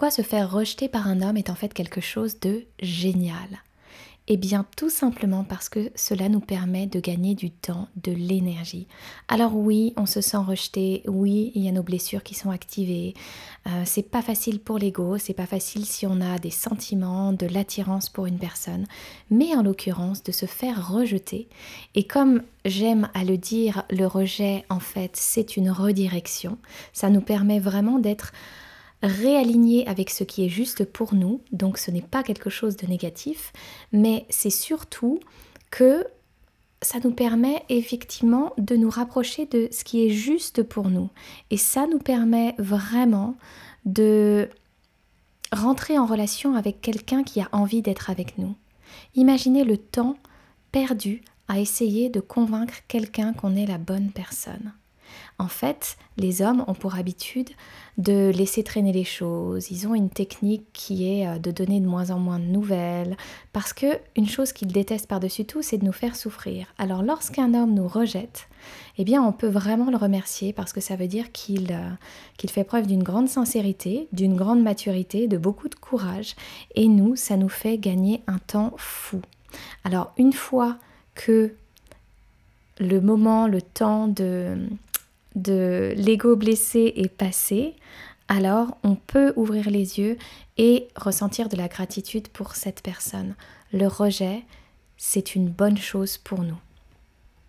Pourquoi se faire rejeter par un homme est en fait quelque chose de génial eh bien tout simplement parce que cela nous permet de gagner du temps, de l'énergie. Alors oui, on se sent rejeté, oui, il y a nos blessures qui sont activées. Euh, c'est pas facile pour l'ego, c'est pas facile si on a des sentiments, de l'attirance pour une personne, mais en l'occurrence de se faire rejeter. Et comme j'aime à le dire, le rejet en fait c'est une redirection. Ça nous permet vraiment d'être réaligner avec ce qui est juste pour nous, donc ce n'est pas quelque chose de négatif, mais c'est surtout que ça nous permet effectivement de nous rapprocher de ce qui est juste pour nous. Et ça nous permet vraiment de rentrer en relation avec quelqu'un qui a envie d'être avec nous. Imaginez le temps perdu à essayer de convaincre quelqu'un qu'on est la bonne personne. En fait, les hommes ont pour habitude de laisser traîner les choses. Ils ont une technique qui est euh, de donner de moins en moins de nouvelles. Parce que une chose qu'ils détestent par-dessus tout, c'est de nous faire souffrir. Alors lorsqu'un homme nous rejette, eh bien on peut vraiment le remercier parce que ça veut dire qu'il euh, qu'il fait preuve d'une grande sincérité, d'une grande maturité, de beaucoup de courage. Et nous, ça nous fait gagner un temps fou. Alors une fois que le moment, le temps de de l'ego blessé est passé, alors on peut ouvrir les yeux et ressentir de la gratitude pour cette personne. Le rejet, c'est une bonne chose pour nous.